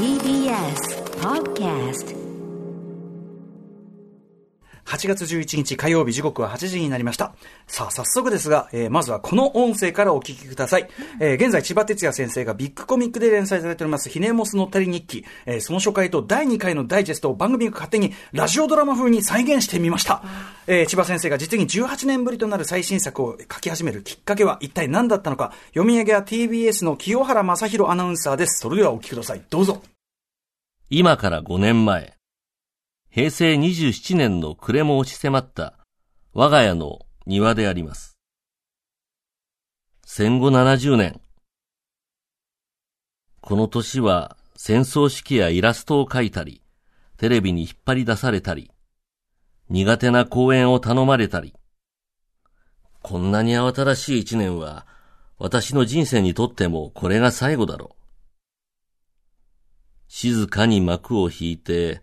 TBS Podcast 8月11日火曜日時刻は8時になりました。さあ、早速ですが、えー、まずはこの音声からお聞きください。えー、現在、千葉哲也先生がビッグコミックで連載されております、ひねもすのったり日記、えー、その初回と第2回のダイジェストを番組が勝手にラジオドラマ風に再現してみました。えー、千葉先生が実に18年ぶりとなる最新作を書き始めるきっかけは一体何だったのか、読み上げは TBS の清原正宏アナウンサーです。それではお聞きください。どうぞ。今から5年前。平成27年の暮れも押し迫った我が家の庭であります。戦後70年。この年は戦争式やイラストを描いたり、テレビに引っ張り出されたり、苦手な講演を頼まれたり、こんなに慌ただしい一年は、私の人生にとってもこれが最後だろう。静かに幕を引いて、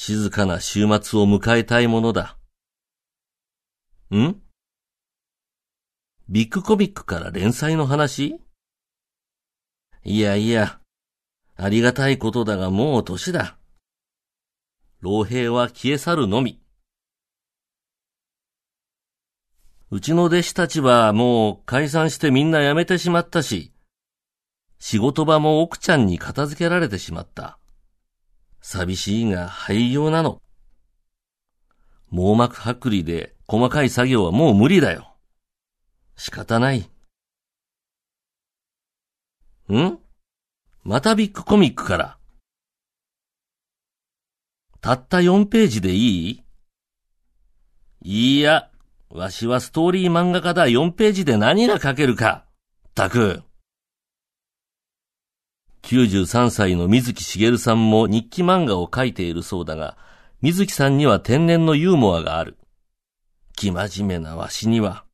静かな週末を迎えたいものだ。ん？ビッグコミックから連載の話？いやいや、ありがたいことだがもう年だ。老兵は消え去るのみ。うちの弟子たちはもう解散してみんな辞めてしまったし、仕事場も奥ちゃんに片付けられてしまった。寂しいが廃業なの。網膜剥離で細かい作業はもう無理だよ。仕方ない。ん？またビッグコミックから。たった4ページでいい？いいや、わしはストーリー漫画家だ4ページで何が書けるか。たく。93歳の水木しげるさんも日記漫画を描いているそうだが、水木さんには天然のユーモアがある。生真面目なわしには。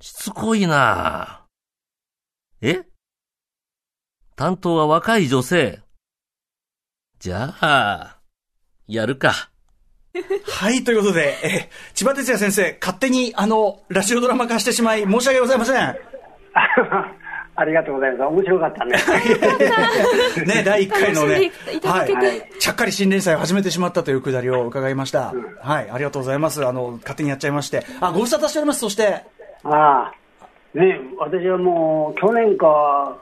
しつこいなえ？担当は若い女性。じゃあ、やるか。はい、ということで、え、千葉哲也先生、勝手にあの、ラジオドラマ化してしまい、申し訳ございません。ありがとうございます。面白かったね。ね、第1回のね、はい、ちゃっかり新連載を始めてしまったというくだりを伺いました。うん、はい、ありがとうございます。あの、勝手にやっちゃいまして。あ、ご無沙汰しております、そして。ああ、ね、私はもう、去年か、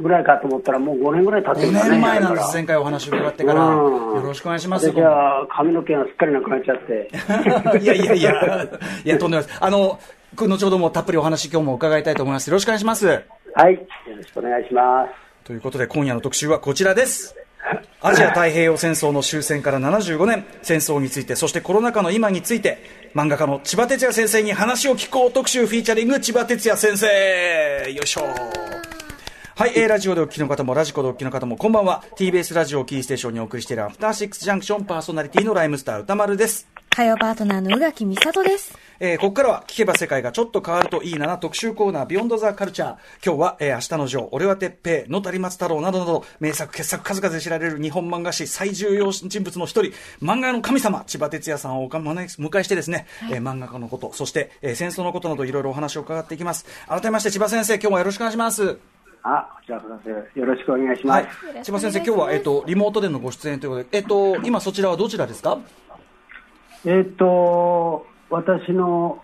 ぐらいかと思ったら、もう5年ぐらい経ってるね。5年前なんです、前回お話伺ってから。よろしくお願いします。私は髪の毛がすっかりなくなっちゃって。いやいやいや、いや、とんでもないです。あの、後ほどもたっぷりお話今日も伺いたいと思います。よろしくお願いします。はい、よろしくお願いします。ということで今夜の特集はこちらです。アジア太平洋戦争の終戦から75年、戦争について、そしてコロナ禍の今について、漫画家の千葉哲也先生に話を聞こう特集フィーチャリング千葉哲也先生よいしょはい、えー、ラジオでお聞きの方も、ラジコでお聞きの方も、こんばんは。TBS ラジオキーステーションにお送りしているアフターシックスジャンクションパーソナリティのライムスター歌丸です。火曜パートナーの宇垣美里です。えー、ここからは聞けば世界がちょっと変わるといいなな特集コーナービヨンドザカルチャー。今日は、えー、明日のジョー、俺は鉄平、野谷松太郎などなど、名作、傑作数々で知られる日本漫画史最重要人物の一人、漫画の神様、千葉哲也さんをお迎えしてですね、はい、えー、漫画家のこと、そして、えー、戦争のことなどいろいろお話を伺っていきます。改めまして千葉先生、今日もよろしくお願いします。あ、こちらこそよろしくお願いします。はい、千葉先生、今日は、えっ、ー、と、リモートでのご出演ということで、えっ、ー、と、今そちらはどちらですか？えっ、と、私の、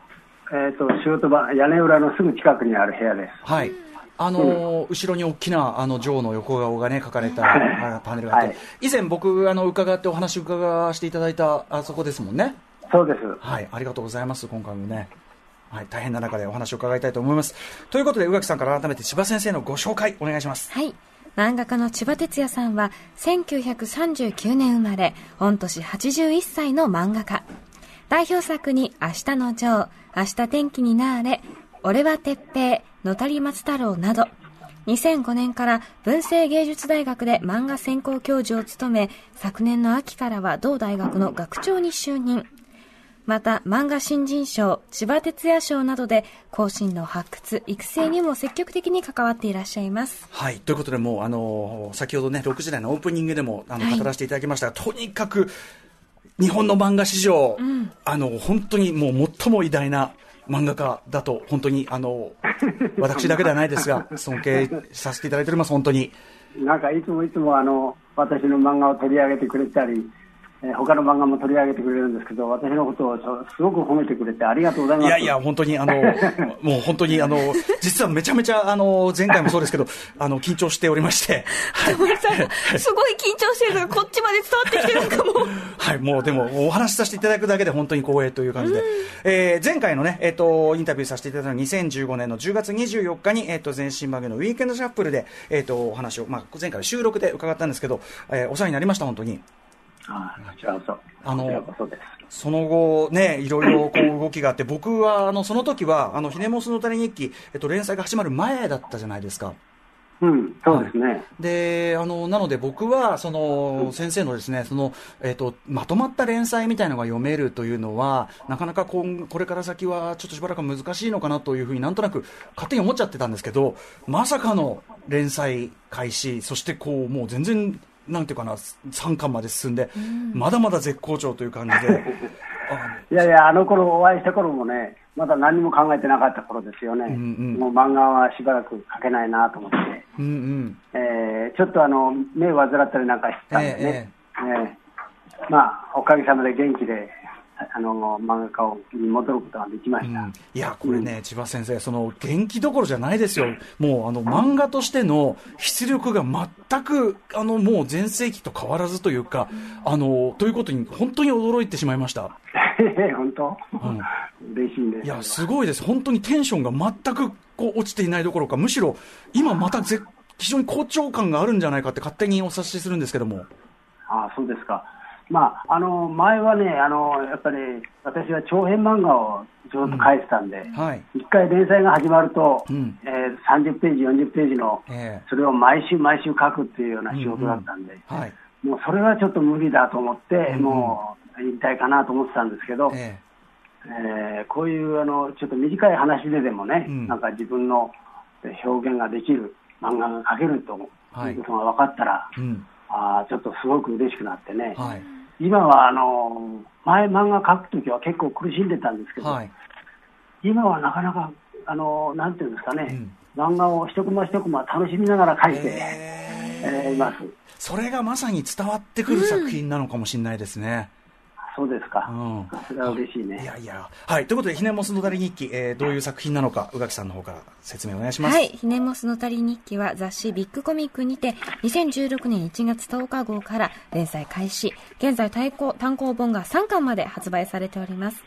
えっ、と、仕事場、屋根裏のすぐ近くにある部屋です。はい。あのーうん、後ろに大きなあの女王の横顔がね書かれたパネルがあって、はい、以前僕あの伺ってお話伺わせていただいたあそこですもんね。そうです。はい、ありがとうございます今回もね。はい、大変な中でお話を伺いたいと思います。ということで宇垣さんから改めて千葉先生のご紹介お願いします。はい。漫画家の千葉哲也さんは1939年生まれ、御年81歳の漫画家。代表作に明日のジョー、明日天気になーれ、俺は鉄平、野谷松太郎など、2005年から文政芸術大学で漫画専攻教授を務め、昨年の秋からは同大学の学長に就任。また、漫画新人賞、千葉哲也賞などで、後進の発掘、育成にも積極的に関わっていらっしゃいます。はい、ということで、もう、あの、先ほどね、6時台のオープニングでも、あの、語らせていただきましたが、はい、とにかく、日本の漫画史上、うん、あの、本当にもう最も偉大な、漫画家だと、本当に、あの、私だけではないですが、尊敬させていただいております、本当に。なんかいつもいつもあの私の漫画を取り上げてくれたり、えー、他の漫画も取り上げてくれるんですけど、私のことをすごく褒めてくれてありがとうございます。いやいや、本当に、あの、もう本当に、あの、実はめちゃめちゃ、あの、前回もそうですけど、あの、緊張しておりまして。はい、すごい緊張してるのが、こっちまで伝わってきてるのかも。はい、もうでも、お話しさせていただくだけで本当に光栄という感じで。えー、前回のね、えっ、ー、と、インタビューさせていただいたのは2015年の10月24日に、えっ、ー、と、前身曲げのウィークエンドシャッフルで、えっ、と、お話を、まあ、前回収録で伺ったんですけど、えお世話になりました、本当に。あこちらこそ。あの、その後、ね、いろいろこう動きがあって、僕は、あの、その時は、あの、ひねもすの谷日記、えっと、連載が始まる前だったじゃないですか。うん、そうですね。はい、で、あの、なので僕は、その、先生のですね、その、えっ、と、まとまった連載みたいのが読めるというのは、なかなかここれから先はちょっとしばらく難しいのかなというふうになんとなく勝手に思っちゃってたんですけど、まさかの連載開始、そしてこう、もう全然なんていうかな、3巻まで進んで、うん、まだまだ絶好調という感じで。いやいや、あの頃お会いした頃もね、まだ何も考えてなかった頃ですよね、うんうん、もう漫画はしばらく描けないなと思って、うんうん。えー、ちょっとあの目を患ったりなんかしてたんでね、えー、えー、まあ、おかげさまで元気であの漫画家に戻ることができました、うん、いや、これね、うん、千葉先生、その元気どころじゃないですよ、もうあの漫画としての出力が全くあのもう全盛期と変わらずというか、あのということに本当に驚いてしまいました。本当、うん、嬉しいです。いや、すごいです、本当にテンションが全くこう落ちていないどころか、むしろ今またぜ非常に好調感があるんじゃないかって勝手にお察しするんですけども。ああ、そうですか。まあ、あの前はねあの、やっぱり私は長編漫画をずっと書いてたんで、うん。はい、1回連載が始まると、うん、えー、30ページ、40ページの、えー、それを毎週毎週書くっていうような仕事だったんで、うん。うんはい、もうそれはちょっと無理だと思って、うん。うん、もう引退かなと思ってたんですけど、えー、えー、こういうあのちょっと短い話ででもね、うん、なんか自分の表現ができる漫画が描けるということが分かったら、はい、あちょっとすごく嬉しくなってね。はい今はあの前、漫画描くときは結構苦しんでたんですけど、はい、今はなかなか、あのなんていうんですかね、うん、漫画を一コマ一コマ楽しみながら描いて、えー、います。それがまさに伝わってくる作品なのかもしれないですね。そうですか。うん。それは嬉しいね。いやいや。はい。ということで、ひねもすのたり日記、えー、どういう作品なのか、宇垣さんの方から説明お願いします。はい。ひねもすのたり日記は雑誌ビッグコミックにて、2016年1月10日号から連載開始。現在単行単行本が3巻まで発売されております。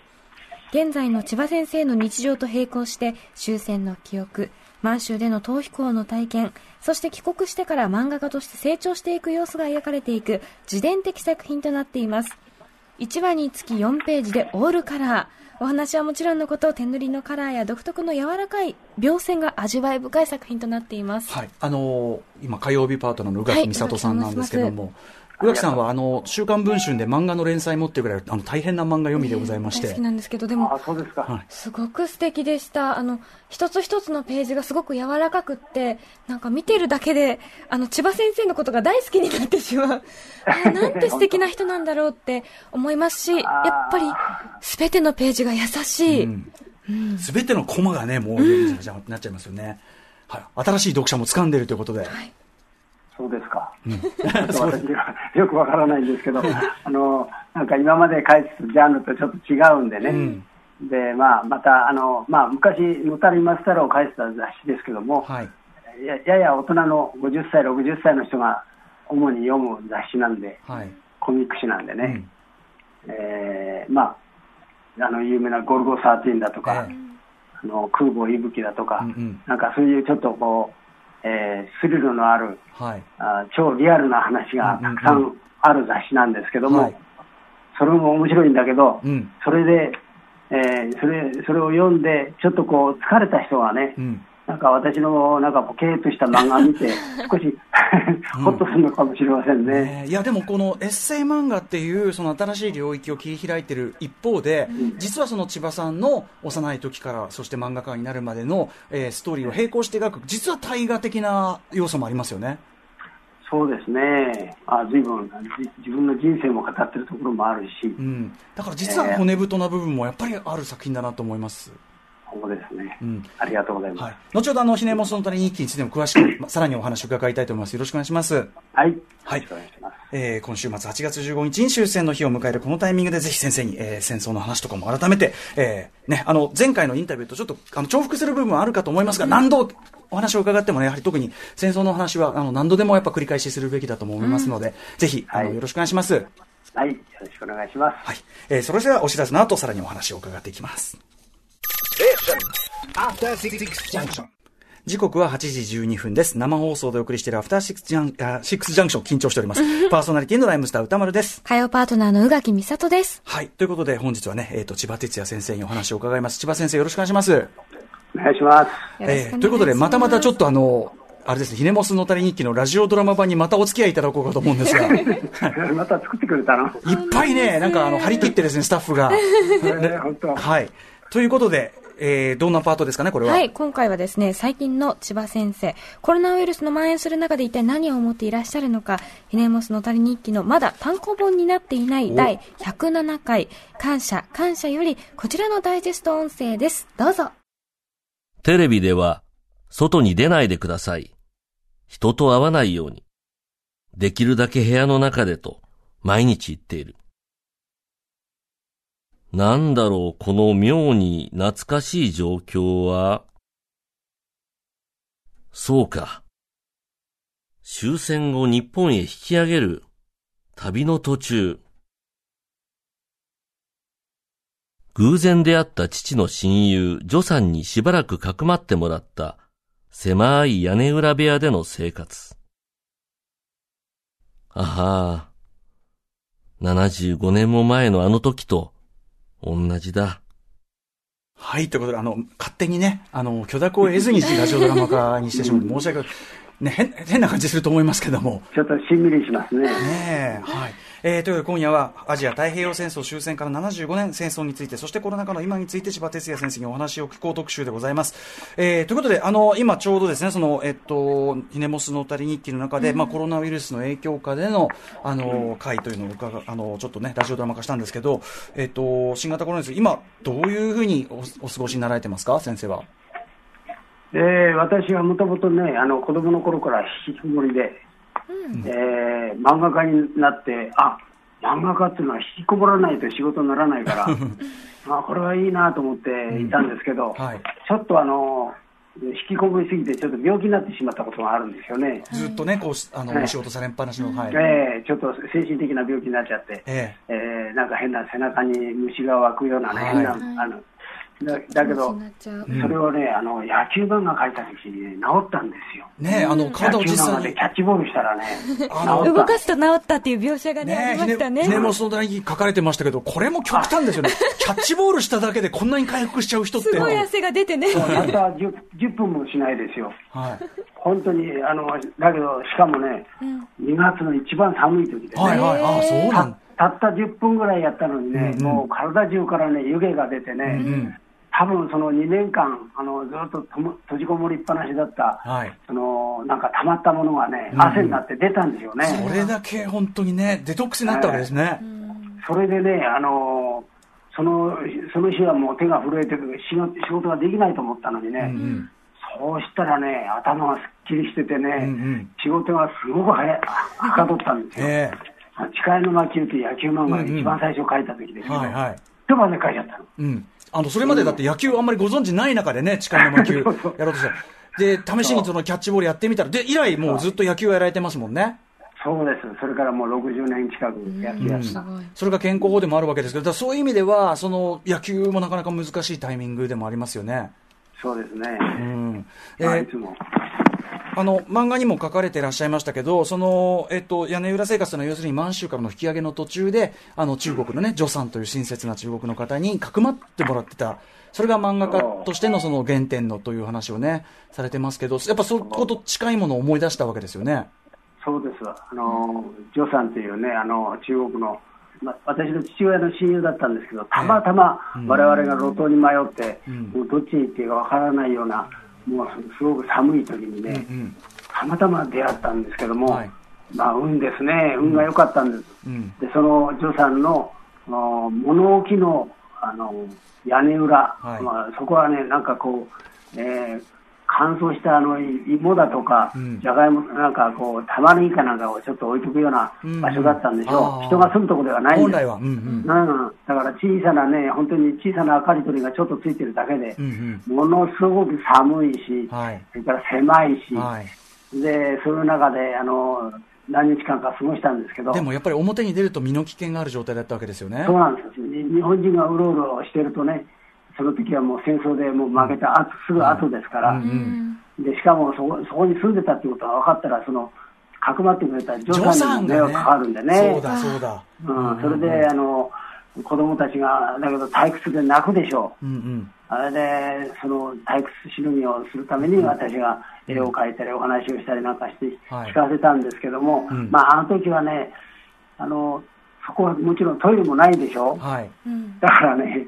現在の千葉先生の日常と並行して、終戦の記憶、満州での逃避行の体験、そして帰国してから漫画家として成長していく様子が描かれていく自伝的作品となっています。1話につき4ページでオールカラー。お話はもちろんのこと、手塗りのカラーや独特の柔らかい描線が味わい深い作品となっています。はい。あのー、今、火曜日パートナーの宇垣美里さんなんですけども、はい宇垣さんはあの週刊文春で漫画の連載持ってるぐらいあの大変な漫画読みでございまして、大好きなんですけどでもあそうですか、はい、すごく素敵でした。あの一つ一つのページがすごく柔らかくってなんか見てるだけであの千葉先生のことが大好きになってしまう。あなんて素敵な人なんだろうって思いますしやっぱりすべてのページが優しい、す、う、べ、ん。うん、てのコマがねもう、うん、なっちゃいますよね、はい、新しい読者も掴んでるということで、はいそうですか。うん、私はよくわからないんですけど、あの、なんか今まで書いてたジャンルとちょっと違うんでね。うん、で、まあ、また、あの、まあ、昔、野谷松太郎を書いてた雑誌ですけども、はい、ややや大人の50歳、60歳の人が主に読む雑誌なんで、はい、コミック誌なんでね、うん、えー、まあ、あの、有名なゴルゴ13だとか、えー、あの空母息吹だとか、うんうん、なんかそういうちょっとこう、えー、スリルのある、はい、あ超リアルな話がたくさんある雑誌なんですけども、はい、それも面白いんだけど、うん、それで、えー、それそれを読んで、ちょっとこう疲れた人はね、うんなんか私のなんかポケーとした漫画見て、少しほっとするのかもしれませんね。ねいや、でもこのエッセイ漫画っていうその新しい領域を切り開いてる一方で、うん、実はその千葉さんの幼い時から、そして漫画家になるまでの、えー、ストーリーを並行して描く、実は大河的な要素もありますよね。そうですね、あ随分自分の人生も語ってるところもあるし、うん、だから実は骨太な部分もやっぱりある作品だなと思います。そうですね、うん、ありがとうございます。はい、後ほどあの、ひねもそのたり日記についても詳しく、さらにお話を伺いたいと思います。よろしくお願いします。はい。はい。えー、今週末8月15日に終戦の日を迎えるこのタイミングでぜひ先生に、えー、戦争の話とかも改めて、えー、ね、あの、前回のインタビューとちょっと、あの、重複する部分はあるかと思いますが、何度お話を伺ってもね、やはり特に戦争の話は、あの、何度でもやっぱ繰り返しするべきだと思いますので、うん、ぜひ、あの、よろしくお願いします。はい、よろしくお願いします。はい。えー、それではお知らせの後、さらにお話を伺っていきます。時刻は8時12分です。生放送でお送りしているアフターシックスジャン、あシックスジャンクション緊張しております。パーソナリティのライムスター歌丸です。火曜パートナーの宇垣美里です。はい。ということで本日はね、えっ、ー、と、千葉哲也先生にお話を伺います。千葉先生よろしくお願いします。お願いします。えー、ということで、またまたちょっとあの、あれですね、ひねもすのたり日記のラジオドラマ版にまたお付き合いいただこうかと思うんですが。また作ってくれたの？いっぱいね、なんかあの、張り切ってですね、スタッフが。本当。はい。ということで、えー、どんなパートですかね、これは。はい、今回はですね、最近の千葉先生、コロナウイルスの蔓延する中で一体何を思っていらっしゃるのか、ひねもすのたり日記のまだ単行本になっていない第107回、感謝、感謝より、こちらのダイジェスト音声です。どうぞ。テレビでは、外に出ないでください。人と会わないように。できるだけ部屋の中でと、毎日言っている。なんだろう、この妙に懐かしい状況は？そうか。終戦後日本へ引き上げる旅の途中。偶然出会った父の親友、ジョさんにしばらくかくまってもらった狭い屋根裏部屋での生活。あはあ、75年も前のあの時と同じだ。はい、ということで、あの、勝手にね、あの、許諾を得ずにラジオドラマ化にしてしまって申し訳ない。ね、変、変な感じすると思いますけども。ちょっとしんみりしますね。ねはい。えー、という今夜はアジア太平洋戦争終戦から75年戦争についてそしてコロナ禍の今について千葉哲也先生にお話を聞こう特集でございます。えー、ということであの今ちょうどですねそのえっとひねもすのたり日記の中で、うん、まあコロナウイルスの影響下でのあの会というのを伺あのちょっとねラジオドラマ化したんですけどえっと新型コロナです今どういうふうにおお過ごしになられてますか先生は？えー、私はもともとねあの子供の頃から引きこもりで、うん、えー、漫画家になってあ漫画家っていうのは引きこもらないと仕事にならないから、ま あこれはいいなと思っていたんですけど、うんはい、ちょっとあの引きこもりすぎて、ちょっと病気になってしまったことがあるんですよね。ずっとね、こうあの、お仕事されっぱなしの、はい、えー、ちょっと精神的な病気になっちゃって、えー、えー、なんか変な背中に虫が湧くようなね、変な、あのだだけど、それをね、あの野球漫画描いた時に、ね、治ったんですよ。ねあの体を実際に。キャッチボールしたらね、動かすと治ったっていう描写がね、ありましたね。ひねもその台に書かれてましたけど、これも極端ですよね。キャッチボールしただけでこんなに回復しちゃう人って。すごい汗が出てね。たった 10, 10分もしないですよ。はい。本当に、あの、だけど、しかもね、うん、2月の一番寒い時でね。はいはい、あそうなんたった10分ぐらいやったのにね、うんうん、もう体中からね、湯気が出てね、うんうん多分その2年間、あのずっと閉じこもりっぱなしだった、はい、そのなんか溜まったものがね、汗になって出たんですよね。それだけ本当にね、デトックスになったわけですね。それでね、あのそのその日はもう手が震えて仕事仕事ができないと思ったのにね、うんうん、そうしたらね、頭がすっきりしててね、うんうん、仕事がすごくはやはかどったんですよ。えー、誓いの魔球という野球漫画が一番最初書いた時ですけど、うんうんはいはい、一晩で書いちゃったの。うんあの、それまでだって野球あんまりご存知ない中でね、力の魔球 やろうとした。で、試しにそのキャッチボールやってみたら、で、以来もうずっと野球をやられてますもんね。そうです。それからもう60年近く野球やった。それが健康法でもあるわけですけど、そういう意味では、その野球もなかなか難しいタイミングでもありますよね。そうですね。うん。えー、いつも。あの漫画にも書かれていらっしゃいましたけど、そのえっと、屋根裏生活のは、要するに満州からの引き上げの途中で、あの中国のね、助さんという親切な中国の方にかくまってもらってた、それが漫画家としてのその原点のという話をね、されてますけど、やっぱそこと近いものを思い出したわけですよね。そうです。あの、助さんというね、あの、中国の、ま、私の父親の親友だったんですけど、たまたま我々が路頭に迷って、うん、もうどっちに行っていいかわからないような、もうすごく寒い時にね、うんうん、たまたま出会ったんですけども、はい、まあ運ですね、運が良かったんです。うん、で、その助さんの物置のあの屋根裏、はい。まあ、そこはね、なんかこう、えー乾燥したあの芋だとかうん、じゃがいもなんかこう、玉ねぎかなんかをちょっと置いとくような場所だったんでしょう、人が住むところではないんです本来は。うんうん。うん、だから小さなね、本当に小さな明かり取りがちょっとついてるだけでう、んものすごく寒いしうん。、はい。それから狭いし、はい。で、そういう中で、あの、何日間か過ごしたんですけど、でもやっぱり表に出ると身の危険がある状態だったわけですよね。そうなんです日本人がうろうろしてるとね、その時はもう戦争でもう負けた後、すぐ後ですから、うんうんで、しかもそこそこに住んでたってことが分かったら、その、かくまってくれたジョ助産さんがねにも迷惑かかるんでね。そうだそうだ。うん、それで、あの、子供たちが、だけど退屈で泣くでしょう。うんうん。あれで、その退屈しのぎをするために私が絵を描いたりお話をしたりなんかしてはい聞かせたんですけども、うんまああの時はね、あの、そこはもちろんトイレもないでしょはい。うんだからね、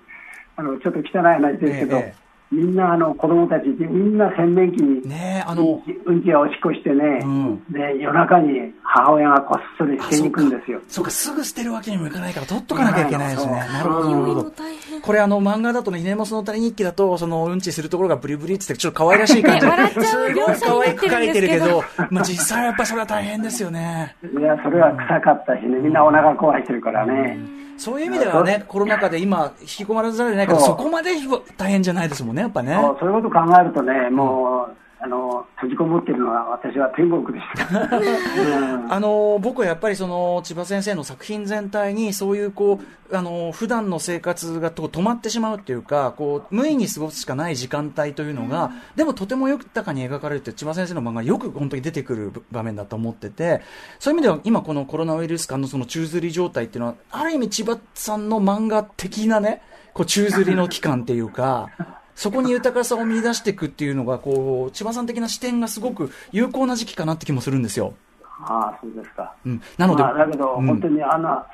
あの、ちょっと汚い話ですけど、ええみんなあの子供たちみんな洗面器にねえ、あの、うんちやおしっこしてね、うんで夜中に母親がこっそり捨てに行くんですよ。そうか、すぐ捨てるわけにもいかないから、取っとかなきゃいけないですね。そうなるほど、なるほど。これあの漫画だとね、ひねもすの谷日記だと、そのうんちするところがブリブリってってちょっと可愛らしい感じで、笑っちゃうすごい可愛く描いてるけど、まあ実際はやっぱそれは大変ですよね。いや、それは臭かったしね、みんなお腹壊してるからね。そういう意味ではね、コロナ禍で今、引き込まれざるを得ないけど、そこまで大変じゃないですもんね、やっぱね。そうそういうこと考えるとね、もう、あの、閉じこもってるのは私は天国でした。う んあの僕はやっぱりその千葉先生の作品全体にそういうこうあの普段の生活がと止まってしまうっていうかこう無意に過ごすしかない時間帯というのが、でもとても豊かに描かれるって千葉先生の漫画よく本当に出てくる場面だと思っててそういう意味では今このコロナウイルス間のその宙づり状態っていうのはある意味千葉さんの漫画的なねこう宙づりの期間っていうか。そこに豊かさを見出していくっていうのが、こう、千葉さん的な視点がすごく有効な時期かなって気もするんですよ。ああ、そうですか。うん。なので、まあ、だけど、うん本当にあの、あ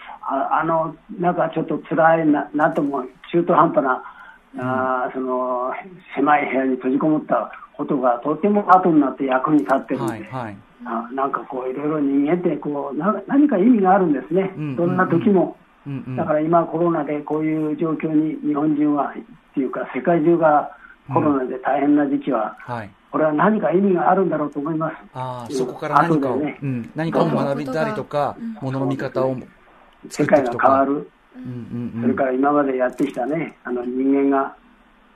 あの、なんかちょっと辛いな、なんとも中途半端な、あーその、狭い部屋に閉じこもったことがとても後になって役に立ってるんで、はい、はい。あなんかこう、いろいろ人間ってこうな、何か意味があるんですね。うんどんな時も。うんうんだから今コロナでこういう状況に日本人は、っていうか世界中がコロナで大変な時期は、はい。これは何か意味があるんだろうと思います。あそこから何かを、ね。うん、何かを学びたりとか、ものの見方を作世界が。変わる。うんうんうんそれから今までやってきたね、あの人間が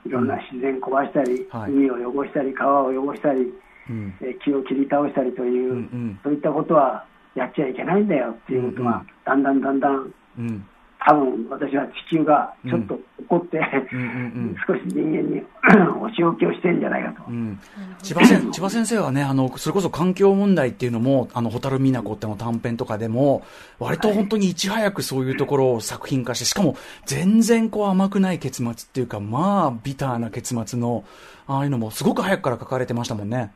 いろんな自然壊したり、はい。海を汚したり、川を汚したり、うん。えー木を切り倒したりという、うんうん。そういったことはやっちゃいけないんだよっていうことが、うんうん。だんだんだんだん、うん。多分私は地球がちょっと怒って、少し人間に お仕置きをしてるんじゃないかと。うん。千葉先 千葉先生はね、あの、それこそ環境問題っていうのも、あの、蛍美奈子っての短編とかでも、割と本当にいち早くそういうところを作品化して、しかも全然こう甘くない結末っていうか、まあ、ビターな結末の、ああいうのもすごく早くから書かれてましたもんね。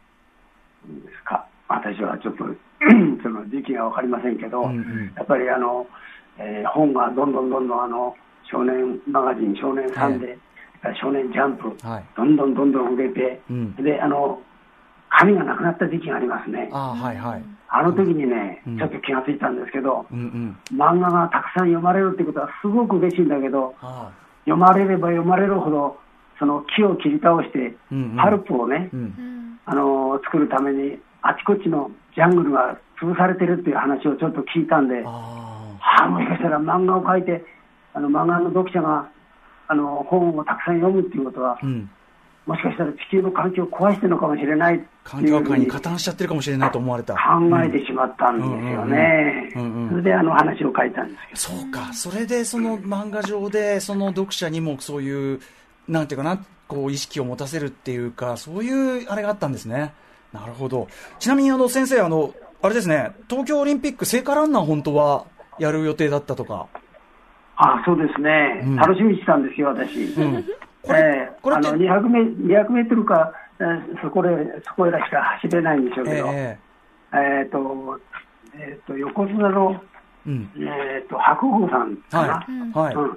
ですか。私はちょっと その時期が分かりませんけど、うんうん。やっぱりあの、えー本がどんどんどんどんあの少年マガジン、少年サンデー、少年ジャンプ、はいどんどんどんどん売れて、うんであの紙がなくなった時期がありますね。ああ、はいはい。あの時にね、うんちょっと気がついたんですけど、うんうん。漫画がたくさん読まれるってことはすごく嬉しいんだけど。読まれれば読まれるほど、その木を切り倒して、うんうんパルプをね、うん。うんあの作るために、あちこちのジャングルが潰されてるっていう話をちょっと聞いたんで、あはあ、もしかしたら漫画を描いて、あの漫画の読者があの本をたくさん読むっていうことはあ。、うん。もしかしたら地球の環境を壊してるのかもしれない環境界に加担しちゃってるかもしれないと思われた。考えてしまったんですよね。それであの話を書いたんですよ。そうか、それでその漫画上で、その読者にもそういう、なんていうかな、こう意識を持たせるっていうか、そういうあれがあったんですね。なるほど。ちなみにあの先生、あの、あれですね、東京オリンピック聖火ランナー本当はやる予定だったとか。あそうですね、うん楽しみにしたんですよ、私。うん。これ、えあの200メ200メートルか、えーそこでそこへらしか走れないんでしょうけど、ええっ、と、えっ、と、横綱の、えうん。えっ、と、白鵬さんかな？はい。はい。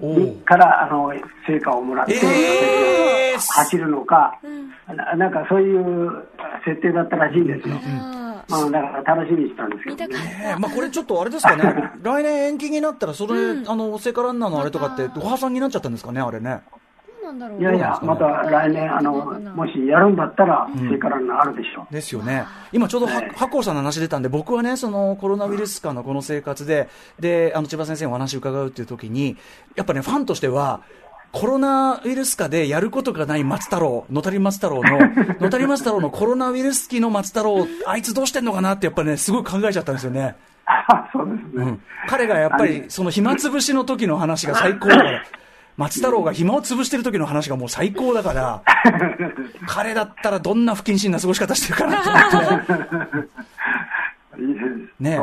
うん。からあの成果をもらって、えー走るのか、うんななんかそういう設定だったらしいんですよ。あまあ、だから楽しみにしたんですけど、ね。えまあ、これちょっとあれですかね、来年延期になったら、それ、あの聖火ランナーのあれとかって、ご破産になっちゃったんですかね、あれね。たなんだろう。いやいや、また来年、あの、もしやるんだったら、聖火ランナーあるでしょう。ですよね。今ちょうどははい八甲さんの話出たんで、僕はね、そのコロナウイルス禍のこの生活で、で、あの千葉先生にお話伺うっていう時に、やっぱね、ファンとしては、コロナウイルス禍でやることがない松太郎、野谷松太郎の、野谷松太郎のコロナウイルス期の松太郎、あいつどうしてんのかなってやっぱね、すごい考えちゃったんですよね。あそうですね。うん。彼がやっぱり、その暇つぶしの時の話が最高だから、松太郎が暇を潰してる時の話がもう最高だから、彼だったらどんな不謹慎な過ごし方してるかなと思って。ね。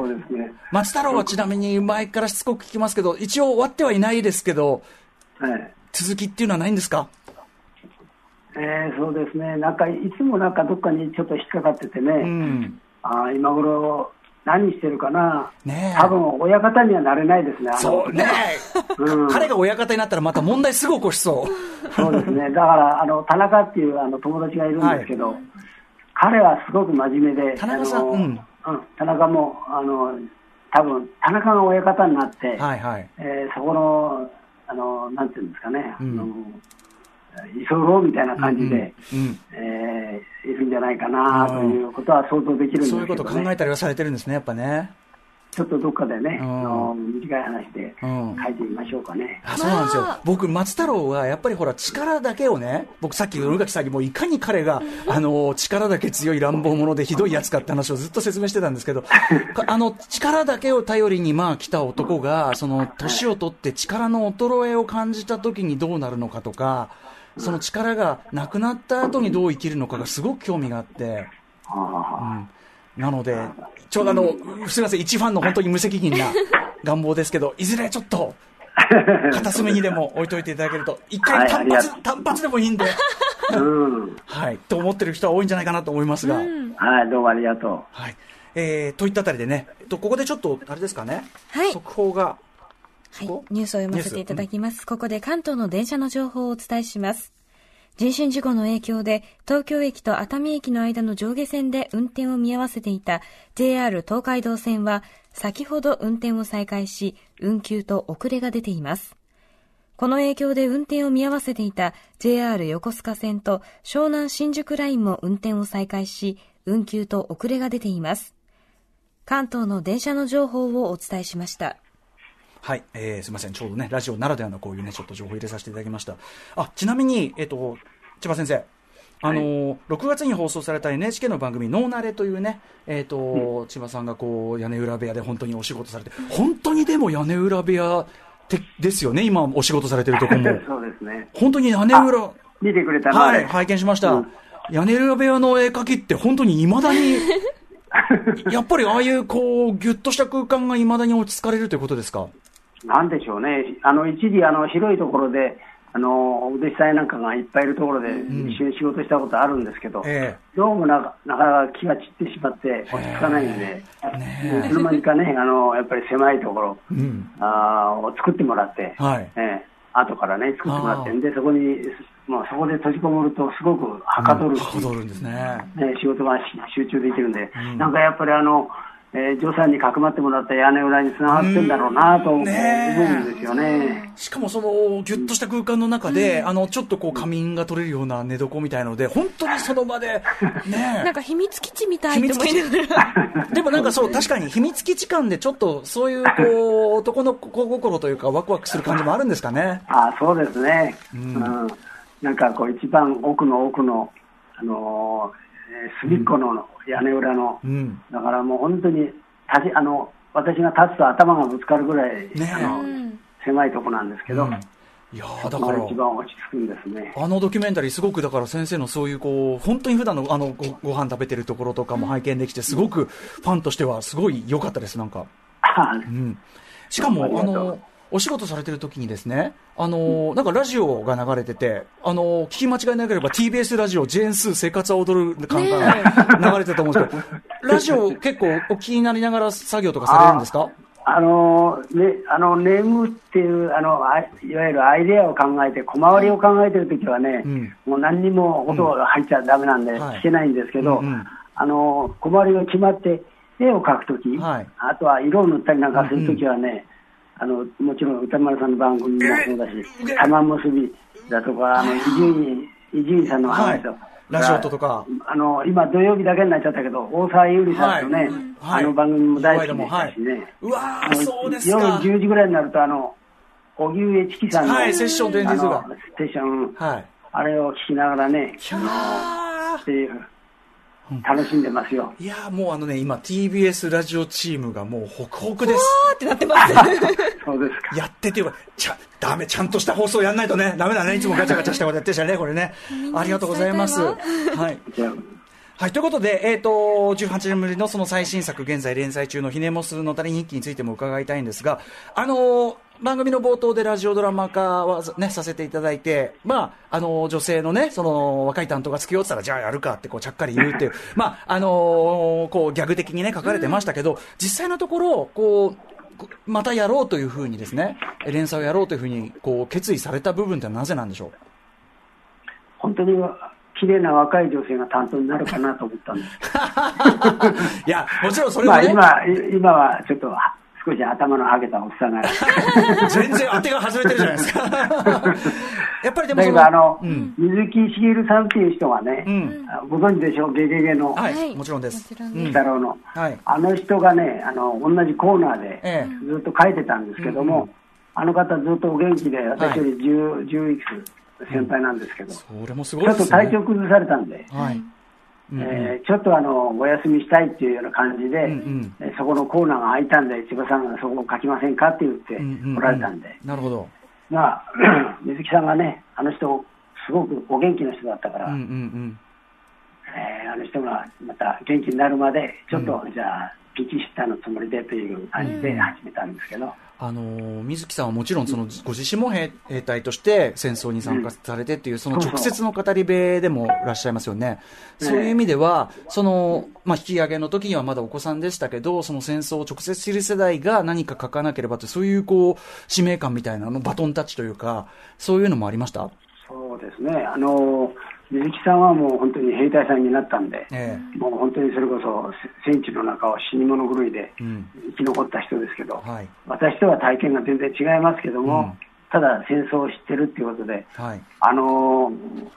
松太郎はちなみに前からしつこく聞きますけど、一応終わってはいないですけど、はい。続きっていうのはないんですか？えー、そうですね。なんか、いつもなんかどっかにちょっと引っかかっててね、うん。あー今頃何してるかな。ねえ多分、親方にはなれないですね。そうね、うん彼が親方になったらまた問題すぐ起こしそう。そうですね。だから、あの、田中っていうあの友達がいるんですけど、彼はすごく真面目で、田中さんあのうん田中も、あの、多分、田中が親方になって、はいはい。えーそこの、あの、なんていうんですかね、うん。あの居候みたいな感じで、うんうん。えーいるんじゃないかなということは想像できるんですけど、ね、そういうことを考えたりはされてるんですね、やっぱね。ちょっとどっかでね、うん。あの短い話でうん。書いてみましょうかね。あそうなんですよ。僕、松太郎はやっぱりほら、力だけをね、僕さっき、宇垣さんにもいかに彼が、あの、力だけ強い乱暴者でひどいやつかって話をずっと説明してたんですけど、か あの、力だけを頼りにまあ来た男が、その、年を取って力の衰えを感じた時にどうなるのかとか、その力がなくなった後にどう生きるのかがすごく興味があって、あなので、ちょうどあの、すみません、一ファンの本当に無責任な 願望ですけど、いずれちょっと、片隅にでも置いといていただけると、一回単発、単発でもいいんで、あうん。はい、と思ってる人は多いんじゃないかなと思いますが、はい、どうもありがとはい。えー、といったあたりでね、えっと、ここでちょっと、あれですかね、はい。速報が、はい、ニュースを読ませていただきます。ここで関東の電車の情報をお伝えします。人身事故の影響で、東京駅と熱海駅の間の上下線で運転を見合わせていた JR 東海道線は、先ほど運転を再開し、運休と遅れが出ています。この影響で運転を見合わせていた JR 横須賀線と湘南新宿ラインも運転を再開し、運休と遅れが出ています。関東の電車の情報をお伝えしました。はい、えー、すみません、ちょうどね、ラジオならではのこういうね、ちょっと情報入れさせていただきました。あ、ちなみに、えっ、と、千葉先生。あのー6月に放送された NHK の番組、ノーナレというね、えっ、と、千葉さんがこう、屋根裏部屋で本当にお仕事されて、本当にでも屋根裏部屋ってですよね、今お仕事されてるとこも。う。そうですね。本当に屋根裏、見てくれたのはい、拝見しました。うん屋根裏部屋の絵描きって本当に未だに、やっぱりああいうこう、ぎゅっとした空間が未だに落ち着かれるということですか？なんでしょうね。あの、一時、あの、広いところで、あの、お弟子さんなんかがいっぱいいるところで、一緒に仕事したことあるんですけど、えどうもなかなか気が散ってしまって、落ち着かないんで、いつの間にかね、あの、やっぱり狭いところ、えうん。あーを作ってもらって、はい。ええ後からね、作ってもらって、で、そこに、まあ、そこで閉じこもると、すごくはかどるし、はかどるんですね。ね、仕事がし集中できるんで、なんかやっぱりあの、えー、ジョーさんにかくまってもらった屋根裏につながってんだろうなと思うん。ねですよね。しかもその、ぎゅっとした空間の中で、あの、ちょっとこう仮眠が取れるような寝床みたいので、本当にその場で、ねなんか秘密基地みたいな。でもなんかそう、確かに秘密基地感でちょっとそういう、こう、男の子心というか、ワクワクする感じもあるんですかね。あそうですね、ううんん。なんかこう、一番奥の奥の、あのーえー隅っこの屋根裏の、うん。だからもう本当に立ちあの、私が立つと頭がぶつかるぐらい、ね。えあの狭いとこなんですけど、うん。いやーだから。一、番落ち着くんですね。あのドキュメンタリー、すごくだから先生のそういうこう、本当に普段のあのごご飯食べてるところとかも拝見できて、すごくファンとしてはすごい良かったです、なんか。うん、しかも、あの、お仕事されてる時にですね、あの、なんかラジオが流れてて、あの、聞き間違いなければ TBS ラジオ、ジェーンスー生活は踊る感が流れてたと思うんですけど、ラジオ結構お気になりながら作業とかされるんですか？あのね、あのネームっていうあのあいわゆるアイデアを考えて小回りを考えてるときはね、うん。もう何にも音が入っちゃダメなんではい聞けないんですけど、うんうん。あの、困りが決まって、絵を描くとき、はい。あとは色を塗ったりなんかするときはね、あの、もちろん歌丸さんの番組もそうだし、玉結びだとか、あの、伊集院、伊集院さんの話と、はい。ラジオとか。あの、今土曜日だけになっちゃったけど、大沢優里さんとね、はい。あの番組も大好きでしたはい。しね。うわそうです夜か。10時ぐらいになると、あの、荻上チキさんの、はいセッションと演説がセッション、はい。あれを聞きながらね、っていう、楽しんでますよ。いやーもうあのね、今 TBS ラジオチームがもうホクホクです。あーってなってます。そうですか。やっててよちゃ、ダメ、ちゃんとした放送やんないとね、ダメだね。いつもガチャガチャしたことやってるじゃんね、これね。ありがとうございます。はい。はい、ということで、えっ、と、18年ぶりのその最新作、現在連載中のひねもすのたり日記についても伺いたいんですが、あのー番組の冒頭でラジオドラマ化はね、させていただいて、まあ、あのー女性のね、その、若い担当がつけようってたら、じゃあやるかって、こう、ちゃっかり言うっていう、まあ、あのーこう、ギャグ的にね、書かれてましたけど、実際のところ、こう、こまたやろうというふうにですね、連載をやろうというふうに、こう、決意された部分ってなぜなんでしょう？本当に綺麗な若い女性が担当になるかなと思ったんです。いや、もちろんそれまあはね、今、い今はちょっと少し頭のはげたおっさんが。全然当てが外れてるじゃないですか。やっぱりでもだけその、どあの、うん水木しげるさんっていう人がね、うんあご存知でしょう、ゲゲゲのはい、はいもちろんです。鬼太郎の。はい。あの人がね、あの、同じコーナーでえずっと書いてたんですけども、あの方ずっとお元気で、私より10、10いくつ先輩なんですけど、それもすごいちょっと。体調崩されたんで、はい。うんうん。えーちょっとあのお休みしたいっていうような感じで、うんうん。えーそこのコーナーが空いたんで、千葉さんがそこを書きませんかって言ってうんうんうん。おられたんで、なるほど。まあ、水木さんがね、あの人、すごくお元気な人だったから、うんうんうん。えーあの人がまた元気になるまで、ちょっと、じゃあ、ピンチヒッターのつもりでという感じで始めたんですけど、あのー水木さんはもちろんそのご自身も兵兵隊として戦争に参加されてっていうその直接の語り部でもいらっしゃいますよね。そういう意味では、その、まあ、引き上げの時にはまだお子さんでしたけど、その戦争を直接知る世代が何か書かなければという、そういうこう、使命感みたいなの、バトンタッチというか、そういうのもありました？そうですね、あの水木さんはもう本当に兵隊さんになったんで、えもう本当にそれこそ戦地の中を死に物狂いでえ。うん。生き残った人ですけど、はい。私とは体験が全然違いますけども、うんただ戦争を知ってるっていうことで、はい。あのー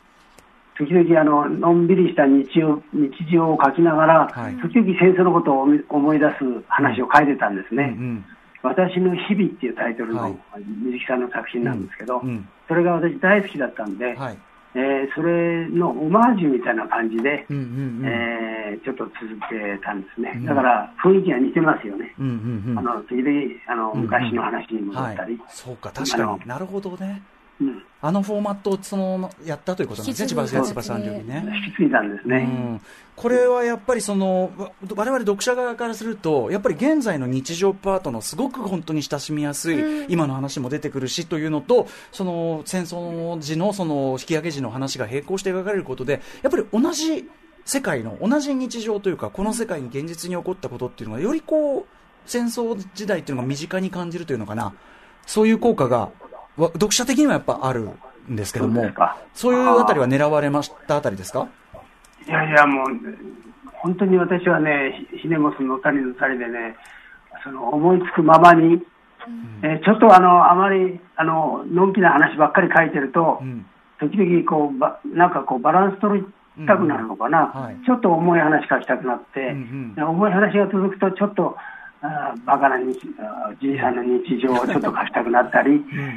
時々あののんびりした日常日常を書きながら、はい時々戦争のことを思い出す話を書いてたんですね。うんうん。私の日々っていうタイトルはいの水木さんの作品なんですけど、うん。それが私大好きだったんで、はい。えーそれのオマージュみたいな感じで、うんうんうん。えーちょっと続けたんですね、うんだから雰囲気が似てますよね、うんうんうん。あの時々あのうんうん昔の話に戻はいったり、。そうか、確かになるほどね。うん。あのフォーマットをそのやったということなんですね、千葉さん流にね。引き継いだんですね。うん、これはやっぱりそのわ我々読者側からするとやっぱり現在の日常パートのすごく本当に親しみやすい、うん。今の話も出てくるしというのとその戦争時のその引き上げ時の話が並行して描かれることでやっぱり同じ世界の同じ日常というかこの世界に現実に起こったことっていうのがよりこう戦争時代っていうのが身近に感じるというのかな。そういう効果がわ読者的にはやっぱあるんですけどもそういうあたりは狙われましたあたりですか？いやいや、もう、本当に私はね、ひひねもすのたりのたりでね、その思いつくままに、えーちょっとあの、あまり、あの、のんきな話ばっかり書いてると、うん。時々こう、ばなんかこう、バランス取りたくなるのかな、うん。はい。ちょっと重い話書きたくなって、うんで重い話が続くと、ちょっと、バカな日じいさんの日常をちょっと書きたくなったり、う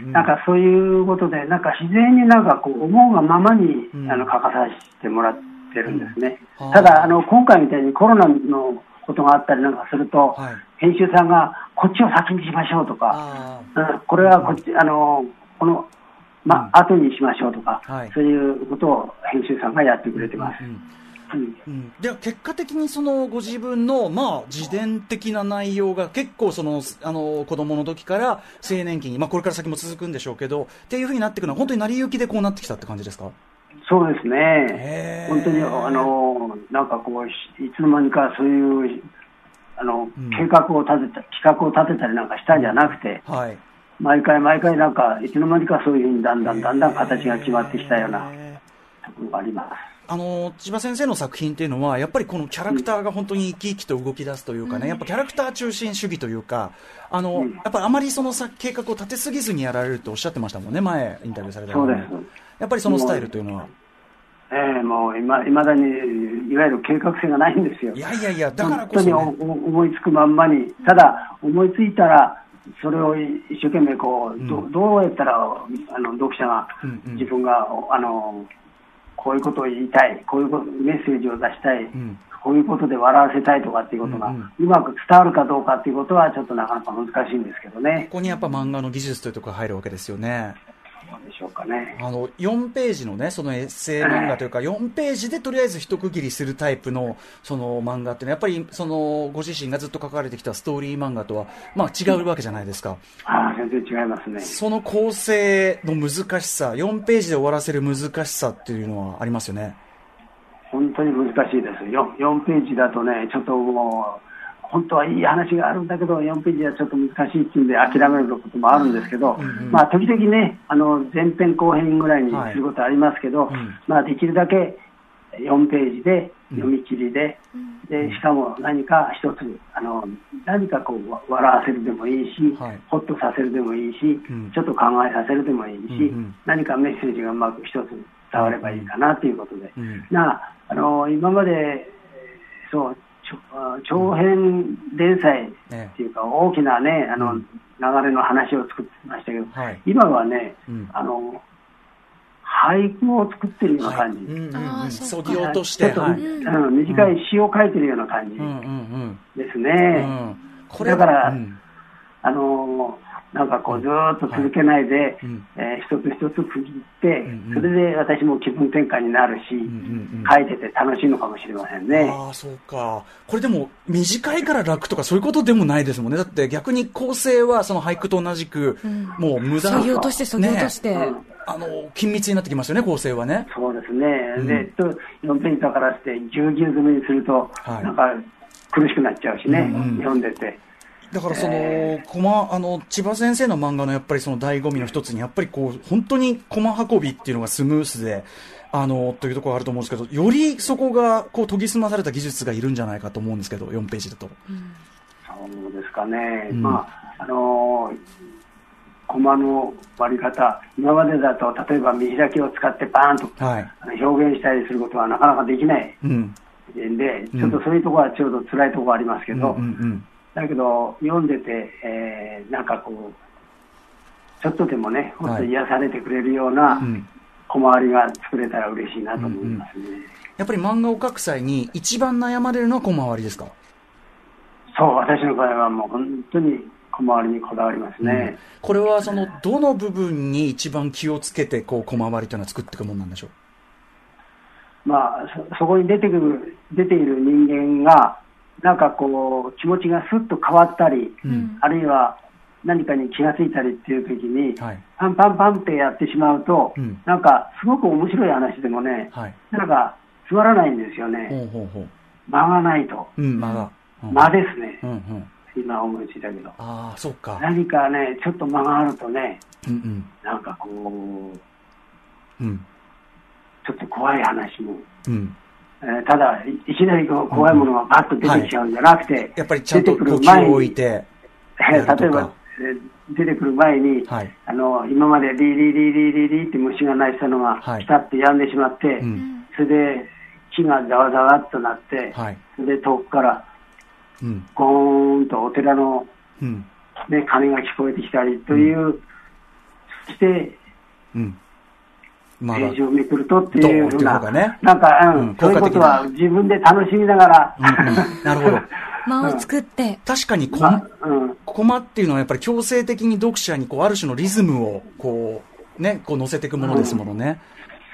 んなんかそういうことで、なんか自然になんかこう、思うがままに、うん。あの書かさせてもらってるんですね。うん。ただあの、今回みたいにコロナのことがあったりなんかすると、はい。編集さんがこっちを先にしましょうとか、これはこっち、あの、この、ま、後にしましょうとか、はい。そういうことを編集さんがやってくれてます。ー。うん。では結果的にそのご自分の、まあ、自伝的な内容が結構そのあの子供の時から青年期に、まあ、これから先も続くんでしょうけどっていうふうになっていくのは本当に成り行きでこうなってきたって感じですか？そうですへね。ー。本当に、あの、なんかこう、しいつの間にかそういう、あの、ん。計画を立てた、企画を立てたりなんかしたんじゃなくて、はい。毎回毎回なんか、いつの間にかそういうふうにだんだんだんだん形が決まってきたようなへところがあります。あの千葉先生の作品っていうのは、やっぱりこのキャラクターが本当に生き生きと動き出すというかね、うん、やっぱキャラクター中心主義というか、あの、うん、やっぱりあまりその計画を立てすぎずにやられるとおっしゃってましたもんね、前、インタビューされたそうです。やっぱりそのスタイルというのは。ええー、もういまいまだにいわゆる計画性がないんですよ。いやいやいや、だからこそ、ね、本当に思いつくまんまに、ただ、思いついたら、それを一生懸命こう、うん、どどうやったらあの読者が、うんうん、自分があのこういうことを言いたい、こういうメッセージを出したい、うん、こういうことで笑わせたいとかっていうことが、うまく伝わるかどうかっていうことは、ちょっとなかなか難しいんですけどね。ここにやっぱ漫画の技術というところが入るわけですよね。でしょうかね。あの、4ページのね、そのエッセイ漫画というか、4ページでとりあえず一区切りするタイプの、その漫画っていうのは、やっぱり、その、ご自身がずっと書かれてきたストーリー漫画とは、まあ違うわけじゃないですか。ああ、全然違いますね。その構成の難しさ、4ページで終わらせる難しさっていうのはありますよね。本当に難しいです。4, 4ページだとね、ちょっともう、本当はいい話があるんだけど、4ページはちょっと難しいっていうんで、諦めることもあるんですけど、うんうん、まあ、時々ね、あの前編後編ぐらいにすることありますけど、はいうん、まあ、できるだけ4ページで読み切りで、うん、でしかも何か一つあの、何かこう笑わせるでもいいし、はい、ほっとさせるでもいいし、うん、ちょっと考えさせるでもいいし、うんうん、何かメッセージがうまく一つ伝わればいいかなということで、なあの今までそう長編連載っていうか、大きなね、あの、流れの話を作ってましたけど、はい、今はね、あの、俳句を作ってるような感じ。そぎ落として、短い詩を書いてるような感じですね。だから、あのなんかこうずっと続けないで、はい、えー、一つ一つ区切って、うんうん、それで私も気分転換になるし、うんうんうん、書いてて楽しいのかもしれませんね。ああ、そうか。これでも、短いから楽とかそういうことでもないですもんね。だって逆に構成はその俳句と同じく、うん、もう無駄な。そぎ落として、そぎ落として。ねあの緊密になってきますよね、構成はね。そうですね、うん、で4ページだからして、ぎゅうぎゅう詰めにすると、はい、なんか苦しくなっちゃうしね、うんうん、読んでて。だからその、えー、あの千葉先生の漫画のやっぱりその醍醐味の一つにやっぱりこう本当に駒運びっていうのがスムースであのというところがあると思うんですけどよりそこがこう研ぎ澄まされた技術がいるんじゃないかと思うんですけど4ページだと。うん、そうですかね、うん、まああの駒の割り方、今までだと例えば見開きを使ってバーンと、はい、表現したりすることはなかなかできない、うん、で、ちょっとそういうところはちょうど辛いところありますけど、うんうんうんだけど、読んでて、えー、なんかこう、ちょっとでもね、ほっと癒されてくれるような小回りが作れたら嬉しいなと思いますね、うんうん、やっぱり漫画を描く際に、一番悩まれるのは小回りですか？そう、私の場合はもう本当に小回りにこだわりますね。うん、これはその、どの部分に一番気をつけて、こう、小回りというのは作っていくものなんでしょう？まあそ、そこに出てくる、出ている人間が、なんかこう、気持ちがすっと変わったり、うん、あるいは何かに気がついたりっていう時に、はい、パンパンパンってやってしまうと、うん、なんかすごく面白い話でもね、はい、なんか座らないんですよね。ほうほうほう間がないと。うん、間が。間ですね。うんうん今思いついたけど。ああ、そっか。何かね、ちょっと間があるとね、うんうん、なんかこう、うん、ちょっと怖い話も、うん、えー、ただ、いきなりこう怖いものがバッと出てきちゃうんじゃなくて、はい、やっぱりちゃんと呼吸を置いて、えー、例えば、えー、出てくる前に、はい、あの今までリリリリリリって虫が鳴いてたのが、はい、ピタッと止んでしまって、うん、それで木がざわざわっとなって、はい、それで遠くから、うん、ゴーンとお寺の、うん、ね、鐘が聞こえてきたりという、うん、そして、うんページをめくるとっていうふうな、ね、なんか、うん、そういうことは自分で楽しみながら、うんうん、なるほど。間を作って。確かにこ、ま、うん、コマっていうのはやっぱり強制的に読者にこうある種のリズムをこう、ね、こう乗せていくものですものね。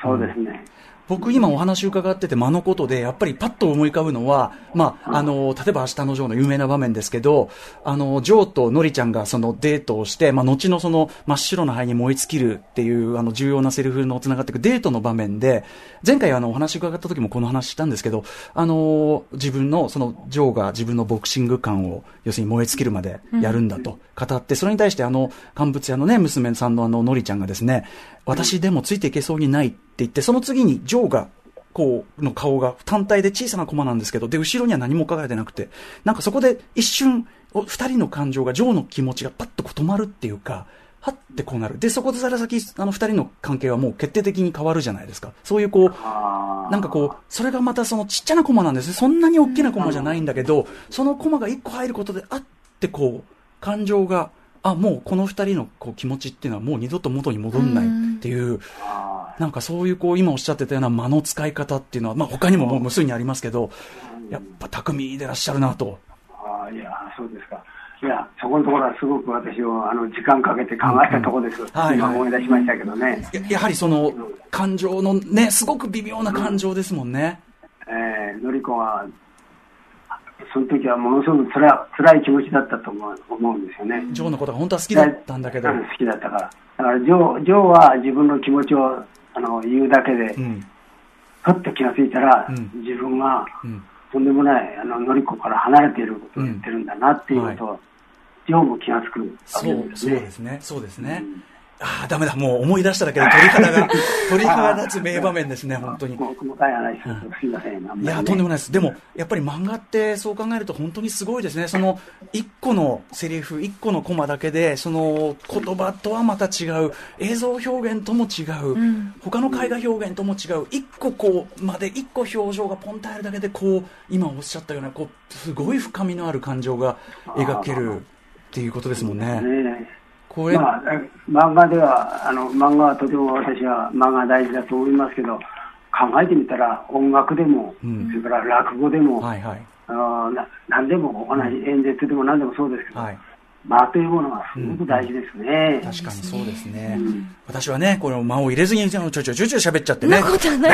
そうですね。僕今お話伺ってて間のことで、やっぱりパッと思い浮かぶのは、まあ、あの、例えば明日のジョーの有名な場面ですけど、あの、ジョーとノリちゃんがそのデートをして、まあ、後のその真っ白な灰に燃え尽きるっていう、あの、重要なセリフの繋がっていくデートの場面で、前回あの、お話伺った時もこの話したんですけど、あの、自分の、その、ジョーが自分のボクシング感を、要するに燃え尽きるまでやるんだと語って、それに対してあの、乾物屋のね、娘さんのあの、ノリちゃんがですね、私でもついていけそうにないって言って、その次にジョーが個の顔が単体で小さなコマなんですけど、で、後ろには何も書かれてなくて、なんかそこで一瞬、二人の感情が、ジョーの気持ちがパッとこう止まるっていうか、はってこうなる。で、そこでから先、あの二人の関係はもう決定的に変わるじゃないですか。そういうこう、なんかこう、それがまたそのちっちゃなコマなんですね。そんなに大きなコマじゃないんだけど、そのコマが一個入ることで、あってこう、感情が、あ、もうこの二人のこう気持ちっていうのはもう二度と元に戻んないっていう、なんかそういうこう、今おっしゃってたような間の使い方っていうのは、まあ他にももう無数にありますけど、やっぱ巧みでいらっしゃるなと。あいや、そうですか。いや、そこのところはすごく私はあの時間かけて考えたところです、うんはい、今思い出しましたけどね。ややはりその、感情のね、すごく微妙な感情ですもんね。うん、えー、のりこは、その時はものすごくつら辛い気持ちだったと思う思うんですよね。ジョーのことが本当は好きだったんだけど。好きだったから。だからジョージョーは自分の気持ちをあの言うだけで、うん、ふっと気がついたら、うん、自分が、とんでもないあののりこから離れていることを言ってるんだなっていうことを、はい量も気がつくわけですね。そうですね。そうですね。うんああ、ダメだ。もう思い出しただけで鳥肌が、鳥肌立つ名場面ですね、本当に。細かい話すみません。いや、とんでもないです。でも、やっぱり漫画ってそう考えると本当にすごいですね。その、一個のセリフ、一個のコマだけで、その言葉とはまた違う、映像表現とも違う、うん、他の絵画表現とも違う、一個こう、まで一個表情がポンとあるだけで、こう、今おっしゃったような、こう、すごい深みのある感情が描ける。っていうことですもんね。ねこれ、まあ、漫画ではあの漫画はとても私は漫画大事だと思いますけど考えてみたら音楽でも、うん、それから落語でも、はいはい、あのな何でもお話、演説でも何でもそうですけど、はい間というものはすごく大事ですね。確かにそうですね。私はね、この間を入れずに、ちょちょちょちょ喋っちゃってね。そんなことない。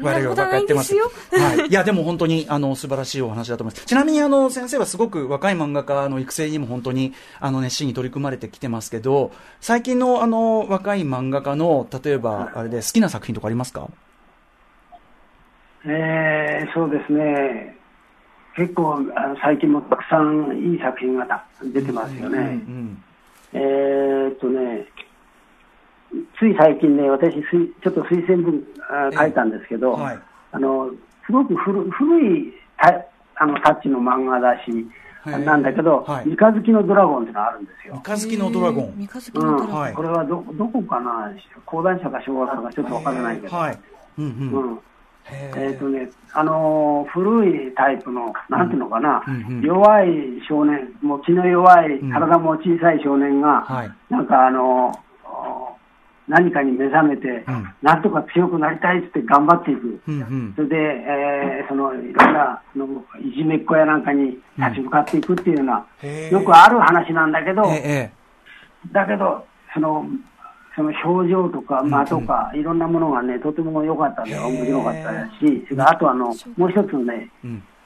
悪いをばっか言ってます。はい。いや、でも本当に、あの、素晴らしいお話だと思います。ちなみに、あの、先生はすごく若い漫画家の育成にも本当に、あの、熱心に取り組まれてきてますけど、最近の、あの、若い漫画家の、例えば、あれで好きな作品とかありますかえー、そうですね。結構あの最近もたくさんいい作品が出てますよね。うんうん、えー、っとね、つい最近ね、私、ちょっと推薦文書いたんですけど、はい、あのすごく古古いタあのタッチの漫画だし、なんだけど、はい、三日月のドラゴンってのがあるんですよ。三日月のドラゴン。三日月のドラゴン。これはどどこかな、講談社か小学校かちょっとわからないけど。はい。うんうん。えっ、とね、あのー、古いタイプの、なんていうのかな、うんうん。うん、弱い少年、もう気の弱い、体も小さい少年が、うんはい、なんかあのー、何かに目覚めて、うん、なんとか強くなりたいって頑張っていく、うんうん、それで、えー、そのいろんなのいじめっ子やなんかに立ち向かっていくっていうような、よくある話なんだけど、だけど、そのその表情とか間とか、いろんなものがね、とても良かったんで、面白かったし、あとあの、もう一つね、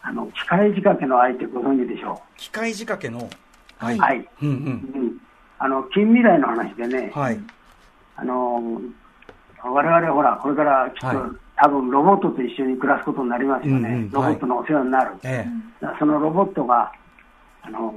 あの、機械仕掛けの相手ご存知でしょう？機械仕掛けの？はい。はい。うんうん。あの、近未来の話でね、はい。あの、我々ほら、これからきっと、多分ロボットと一緒に暮らすことになりますよね。ロボットのお世話になる。そのロボットが、あの、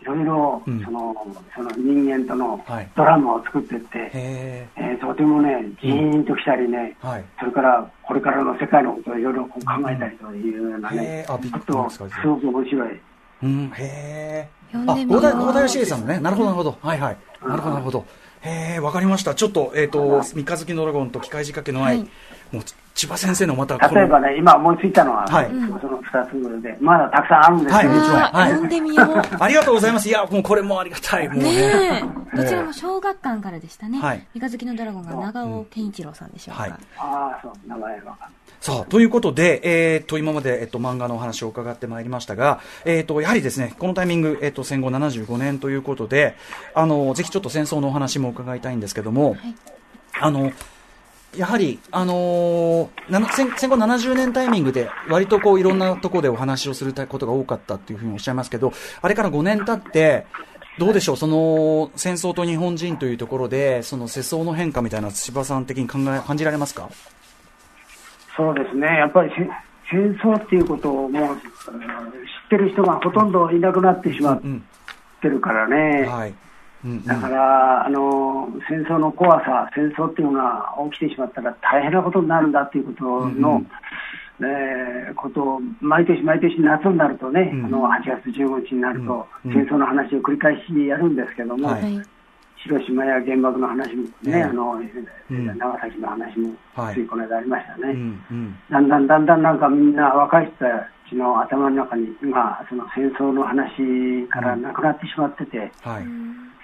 いろいろ、そのその人間とのドラマを作っていって、はい、えー、とてもね、ジーンときたりね、うんはい、それからこれからの世界のことをいろいろ考えたりというようなね、うん、あと、すごく面白い。うん、へえ。あ、大田、大田義さんのね。なるほど、なるほど。はいはい。なるほど、なるほど。へえ、わかりました。ちょっと、えっ、ー、と、三日月のドラゴンと機械仕掛けの愛、はい、もう千葉先生のまた例えばね、今思いついたのは、はい、その二つぐらいで、まだたくさんあるんですけど、はい、読んでみよう。ありがとうございます。いや、もうこれもありがたい。もうねどちらも小学館からでしたね。はい、三日月のドラゴンが長尾健一郎さんでしょうか。はい、ああ、そう、名前が。さあ、ということで、えー、っと、今まで、えっと、漫画のお話を伺ってまいりましたが、えー、っと、やはりですね、このタイミング、えっと、戦後75年ということで、あの、ぜひちょっと戦争のお話も伺いたいんですけども、はい、あの、やはり、あのー、戦戦後70年タイミングで、割とこういろんなところでお話をすることが多かったっていうふうにおっしゃいますけど、あれから5年経って、どうでしょう、その戦争と日本人というところで、その世相の変化みたいな、千葉さん的に考え感じられますか？そうですね、やっぱり戦争っていうことをもう知ってる人がほとんどいなくなってしまってるからね。はいだからあの戦争の怖さ、戦争っていうのが起きてしまったら大変なことになるんだということの、うんえー、ことを毎年毎年夏になるとね、うん、あの8月15日になると、戦争の話を繰り返しやるんですけども、はい、広島や原爆の話もね、あの長崎の話もついこの間ありましたね、だんだんだんだんなんかみんな若い人たちの頭の中に今その戦争の話からなくなってしまってて、はい、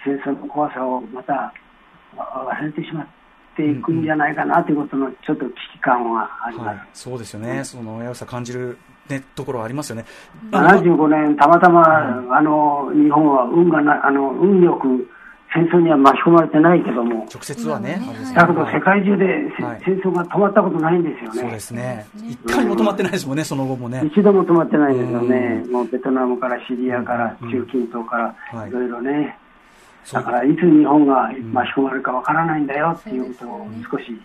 戦争の怖さをまた忘れてしまって。ていくんじゃないかなということのちょっと危機感はあります、はい、そうですよね、その危うさ感じる、ね、ところありますよね。75年、たまたま、うん、あの日本は運がなあの運よく戦争には巻き込まれてないけども、直接はね、だけど世界中で、はい、戦争が止まったことないんですよね。そうですね。一回も止まってないですもんね、その後もね。一度も止まってないんですよね。もうベトナムからシリアから中近東から、いろいろね。だからいつ日本が巻き込まれるかわからないんだよっていうことを少し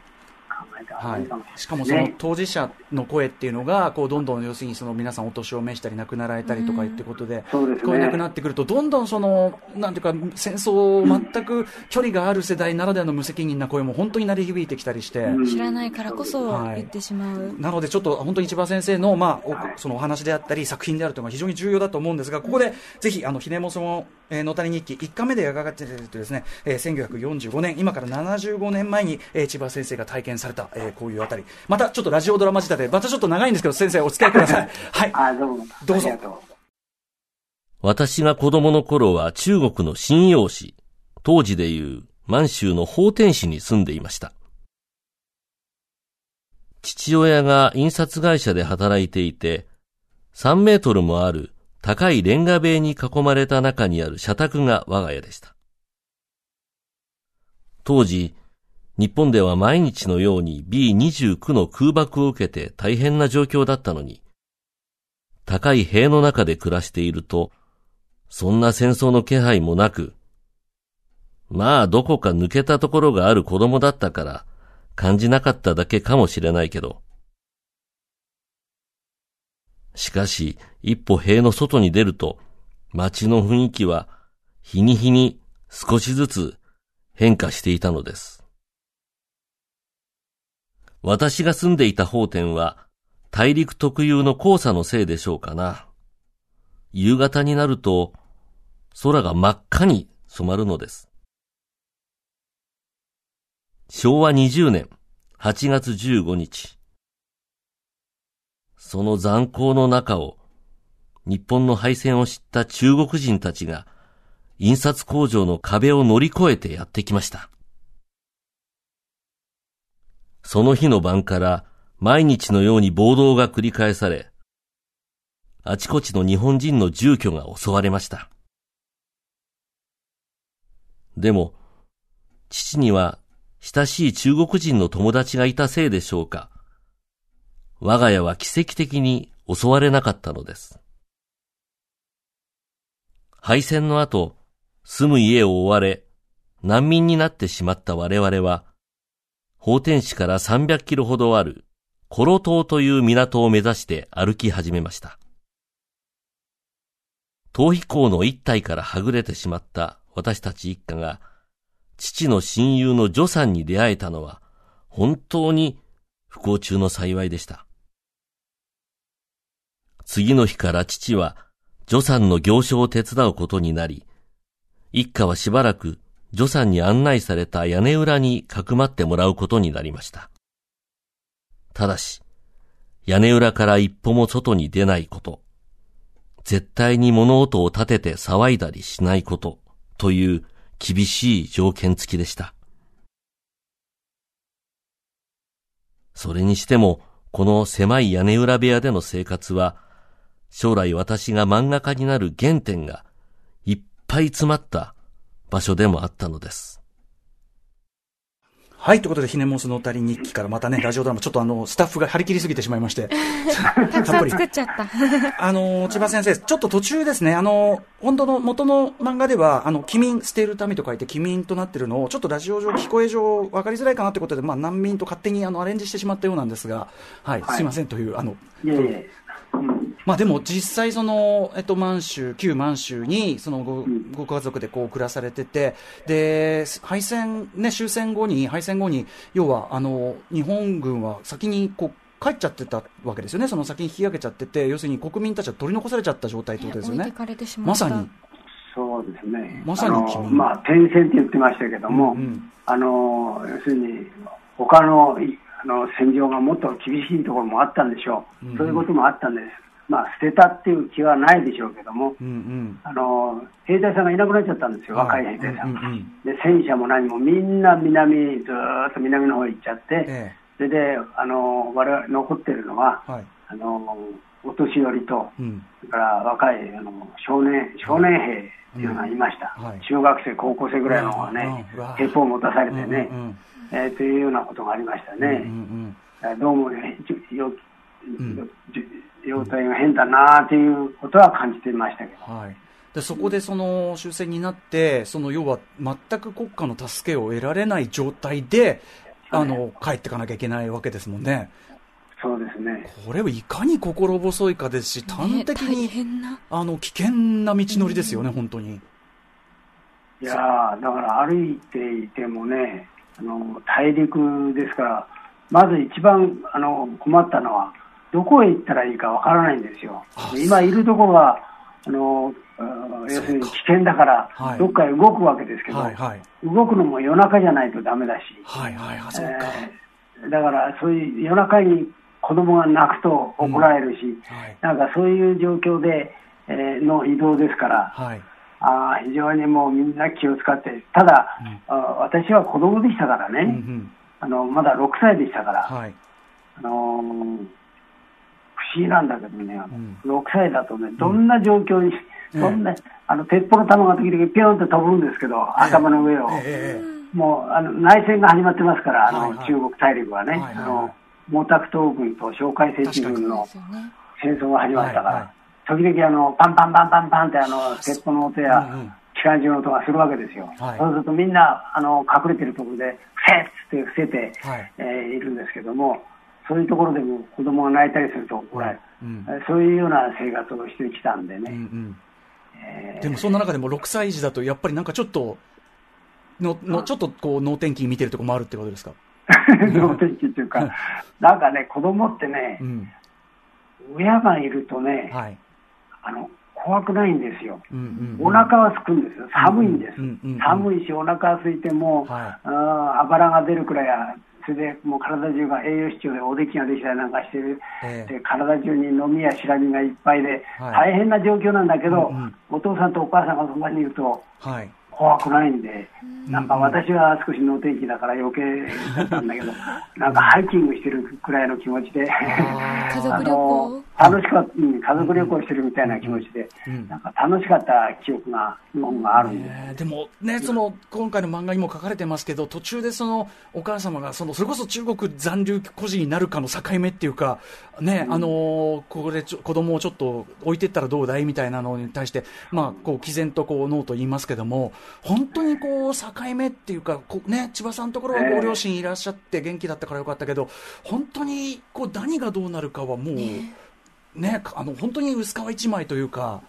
はい、しかもその当事者の声っていうのがこうどんどん要するにその皆さんお年を召したり亡くなられたりとかってことで、聞こえなくなってくるとどんどんそのなんていうか戦争全く距離がある世代ならではの無責任な声も本当に鳴り響いてきたりして、知らないからこそ言ってしまう、はい、なのでちょっと本当に千葉先生のまあそのお話であったり作品であるというのが非常に重要だと思うんですがここでぜひあのひねもその、えー、野谷日記1回目で描かれているとですね、えー、1945年今から75年前に、えー、千葉先生が体験された、えー、こういうあたりまたちょっとラジオドラマ仕立て、またちょっと長いんですけど、先生お付き合いください。はい。あ、どうも。どうぞ。私が子供の頃は中国の信用市、当時でいう満州の法天市に住んでいました。父親が印刷会社で働いていて、3メートルもある高いレンガ塀に囲まれた中にある社宅が我が家でした。当時、日本では毎日のように B29 の空爆を受けて大変な状況だったのに、高い塀の中で暮らしていると、そんな戦争の気配もなく、まあどこか抜けたところがある子供だったから感じなかっただけかもしれないけど。しかし、一歩塀の外に出ると、街の雰囲気は日に日に少しずつ変化していたのです。私が住んでいた法典は、大陸特有の黄砂のせいでしょうかな。夕方になると、空が真っ赤に染まるのです。昭和20年8月15日。その残光の中を、日本の敗戦を知った中国人たちが、印刷工場の壁を乗り越えてやってきました。その日の晩から毎日のように暴動が繰り返され、あちこちの日本人の住居が襲われました。でも、父には親しい中国人の友達がいたせいでしょうか。我が家は奇跡的に襲われなかったのです。敗戦の後、住む家を追われ、難民になってしまった我々は、法天市から300キロほどあるコロ島という港を目指して歩き始めました。逃避行の一体からはぐれてしまった私たち一家が、父の親友のジョさんに出会えたのは、本当に不幸中の幸いでした。次の日から父は、ジョさんの行商を手伝うことになり、一家はしばらく助産に案内された屋根裏にかくまってもらうことになりました。ただし、屋根裏から一歩も外に出ないこと、絶対に物音を立てて騒いだりしないこと、という厳しい条件付きでした。それにしても、この狭い屋根裏部屋での生活は、将来私が漫画家になる原点がいっぱい詰まった場所でもあったのです。はい、ということで、ひねもすのたり日記からまたね、ラジオドラマ、ちょっとあの、スタッフが張り切りすぎてしまいまして。たくさん作っちゃった。あの、千葉先生、ちょっと途中ですね、あの、本当の元の漫画では、あの、機民、捨てるためと書いて、機民となってるのを、ちょっとラジオ上、聞こえ上、分かりづらいかなってことで、まあ、難民と勝手にあの、アレンジしてしまったようなんですが、はい、はい、すいませんという、あの、いえいえ、うん、まあでも実際その、えっと、満州、旧満州に、そのご、ご家族でこう暮らされてて、で、敗戦、ね、終戦後に、敗戦後に、要は、あの、日本軍は先にこう、帰っちゃってたわけですよね。その先に引き上げちゃってて、要するに国民たちは取り残されちゃった状態ってことですよね。まさに。そうですね。まさにまあ、転戦って言ってましたけども、うんうん、あの、要するに、他の、あの、戦場がもっと厳しいところもあったんでしょう。うんうん、そういうこともあったんです。まあ、捨てたっていう気はないでしょうけども、うんうん、あの兵隊さんがいなくなっちゃったんですよ、はい、若い兵隊さんが、うんうん、で戦車も何もみんな南、ずっと南の方行っちゃって、ええ、それであの我々残ってるのは、はい、あのお年寄りと、うん、それから若いあの少年少年兵っていうのがいました、はい、中学生、高校生ぐらいの方がね、鉄砲を持たされてね、うんうん、えー、というようなことがありましたね。うんうん、どうもねよ、うん容体が変だなということは感じていましたけど。はいでそこでその終戦になって、その要は全く国家の助けを得られない状態で、あの帰っていかなきゃいけないわけですもんね。そうですね。これをいかに心細いかですし、端的に、ね、あの危険な道のりですよね、本当に。いやだから歩いていてもね、あの大陸ですから、まず一番あの困ったのは、どこへ行ったらいいかわからないんですよ。今いるところはあの要するに危険だから、どっかへ動くわけですけど、はいはい、動くのも夜中じゃないとだめだし、はいはいえー、だからそういう夜中に子供が泣くと怒られるし、うんはい、なんかそういう状況で、えー、の移動ですから、はい、あ非常にもうみんな気を使って、ただ、うん、あ私は子供でしたからね、うんうん、あのまだ6歳でしたから、はい、あのー議なんだけどね、うん、6歳だとね、どんな状況に、うん、どんな、あの鉄砲の弾が時々ピョンって飛ぶんですけど、頭の上を。もうあの内戦が始まってますから、あの、はいはい、中国大陸はね、あの毛沢東軍と蒋介石軍の戦争が始まったから、時々あのパンパンパンパンパンってあの鉄砲の音や、機関銃の音がするわけですよ、はい、そうするとみんなあの隠れてるところで、ふせっつって伏せて、はい、えー、いるんですけども、そういうところでも子供が泣いたりすると怒られる、うん、そういうような生活をしてきたんでね。うんうん。えー、でもそんな中でも6歳児だと、やっぱりなんかちょっと、ののちょっとこう能天気見てるところもあるってことですか？能天気っていうか、なんかね、子供ってね、うん、親がいるとね、はい、あの怖くないんですよ、うんうんうん、お腹はすくんですよ、寒いんです、うんうんうん、寒いし、お腹空いても、はい、ああばらが出るくらいそれでもう体中が栄養失調でおできができたりなんかしてる、えー、で体中に飲みや白みがいっぱいで、はい、大変な状況なんだけど、うんうん、お父さんとお母さんがそばにいると、はい、怖くないんで、なんか私は少し能天気だから余計だったんだけど、なんかハイキングしてるくらいの気持ちで、家族旅行？楽しかった、うん、家族旅行してるみたいな気持ちで、うん、なんか楽しかった記憶が、日本があるんで。す。でもね、その、今回の漫画にも書かれてますけど、途中でその、お母様が、その、それこそ中国残留孤児になるかの境目っていうか、ね、うん、あの、ここでちょ子供をちょっと置いてったらどうだいみたいなのに対して、まあ、こう、毅然とこう、ノーと言いますけども、本当にこう、境目っていうか、こね、千葉さんのところはご両親いらっしゃって元気だったからよかったけど、本当にこう何がどうなるかはもう、ね、ねあの本当に薄皮一枚というか。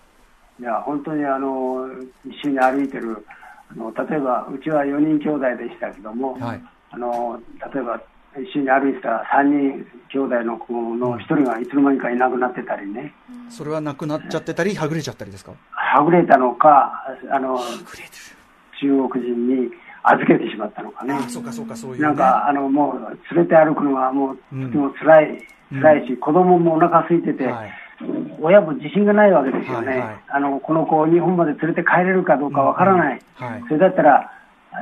いや本当にあの一緒に歩いてるあの例えばうちは4人兄弟でしたけども、はい、あの例えば一緒に歩いてた3人兄弟の子の1人がいつの間にかいなくなってたりね、それはなくなっちゃってたり、はぐれちゃったりですか？はぐれたのか、あの中国人に預けてしまったのかね。そうかそうかそういう、ね、なんか、あの、もう、連れて歩くのがもう、とても辛い、うん、辛いし、子供もお腹空いてて、はい、親も自信がないわけですよね。はいはい、あの、この子を日本まで連れて帰れるかどうかわからない。うんはい、それだったら、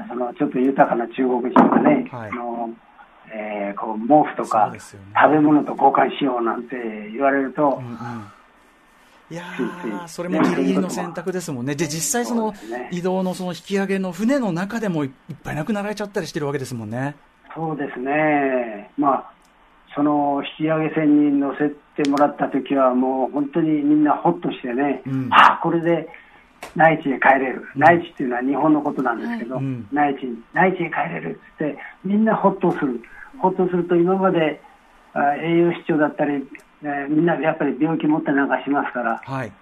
その、ちょっと豊かな中国人がね、はい、あの、えー、こう毛布とか、ね、食べ物と交換しようなんて言われると、うんうん。いやそれもギリギリの選択ですもんね、で実際、その移動のその引き上げの船の中でもいっぱい亡くなられちゃったりしてるわけですもんね。そうですね、まあ、その引き上げ船に乗せてもらった時は、もう本当にみんなほっとしてね、うん、ああ、これで内地へ帰れる、うん、内地っていうのは日本のことなんですけど、はい、内地内地へ帰れるって、みんなほっとする、ほっとすると、今まであ栄養失調だったり、ね、みんなやっぱり病気持ったりなんかしますから、はい。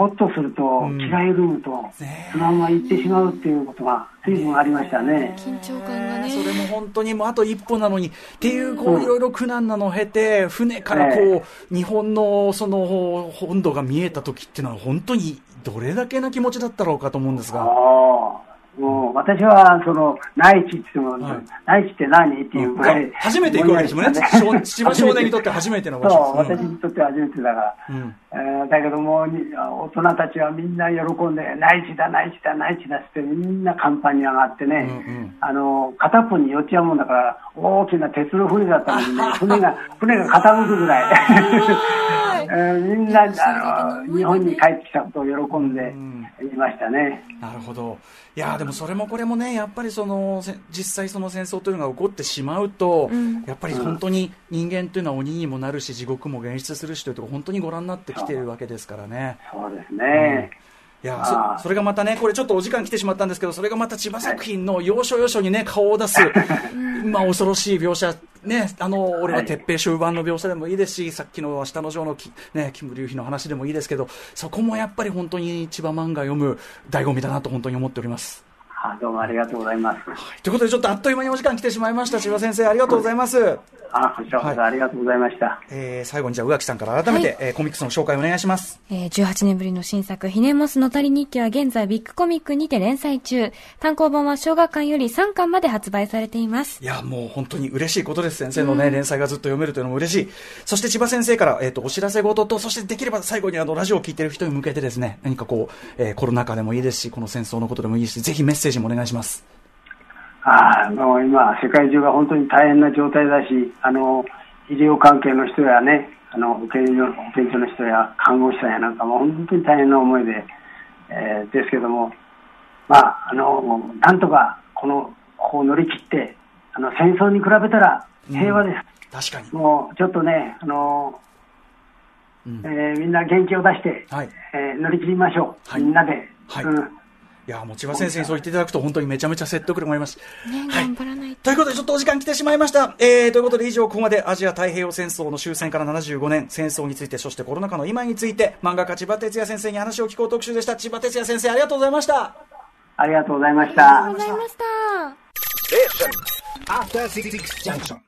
ほっとすると、ん気が緩むと、ねそのまま行ってしまうっていうことが随分ありましたね。緊張感がね。それも本当にもうあと一歩なのにっていうこういろいろ苦難なのを経て船からこえう日本のその本土が見えた時っていうのは本当にどれだけな気持ちだったろうかと思うんですあが。あもう私はその内地って言っても、はい内地って何っていうぐらい、初めて行くわけですもんね。少千葉少年にとって初めての場所です。私にとっては初めてだから。うんえーだけどもに大人たちはみんな喜んで、内地だ、内地だ、内地だってみんな甲板に上がってね、うんうん。あの片っぽに寄っちゃうもんだから、大きな鉄の船だったのにね、船が船が傾くぐらい、えーみんなあの日本に帰ってきたことを喜んでいましたね。なるほど。いやーでもそれもこれもね、やっぱりその、せ実際その戦争というのが起こってしまうと、うん。やっぱり本当に人間というのは鬼にもなるし、地獄も現出するしというところ、本当にご覧になってきているわけですからね。そうですね。いやあーそそれがまたね、これちょっとお時間来てしまったんですけど、それがまた千葉作品の要所要所にね、顔を出す、まあ恐ろしい描写、ね、あの、俺は鉄平終盤の描写でもいいですし、さっきの明日の城のき、ね、キム隆飛の話でもいいですけど、そこもやっぱり本当に千葉漫画読む醍醐味だなと本当に思っております。あどうもありがとうございます。ということで、ちょっとあっという間にお時間来てしまいました。千葉先生、ありがとうございます。あこちらこそありがとうございました。えー、最後にじゃあ、宇垣さんから改めて、はいえーコミックスの紹介お願いします。えー18年ぶりの新作、ひねもすのたり日記は現在ビッグコミックにて連載中。単行本は小学館より3巻まで発売されています。いや、もう本当に嬉しいことです。先生のね、連載がずっと読めるというのも嬉しい。そして千葉先生から、えっ、と、お知らせ事と、そしてできれば最後にあの、ラジオを聞いてる人に向けてですね、何かこう、えーコロナ禍でもいいですし、この戦争のことでもいいし、ぜひメッセージもお願いします。ああもう今、世界中が本当に大変な状態だし、あの医療関係の人やね、あの保健所保健所の人や看護師さんやなんかも本当に大変な思いで、えーですけども、まあ、あのなんとかこのここを乗り切って、あの戦争に比べたら平和です。確かに。もうちょっとね、あのうんえーみんな元気を出して、はいえー乗り切りましょう、はいみんなで。はいうんいや、もう千葉先生にそう言っていただくと、本当にめちゃめちゃ説得力もあります。ね、頑張らないと。ということで、ちょっとお時間来てしまいました。えー、ということで、以上、ここまでアジア太平洋戦争の終戦から75年、戦争について、そしてコロナ禍の今について、漫画家千葉哲也先生に話を聞こう特集でした。千葉哲也先生、ありがとうございました。ありがとうございました。ありがとうございました。Junction.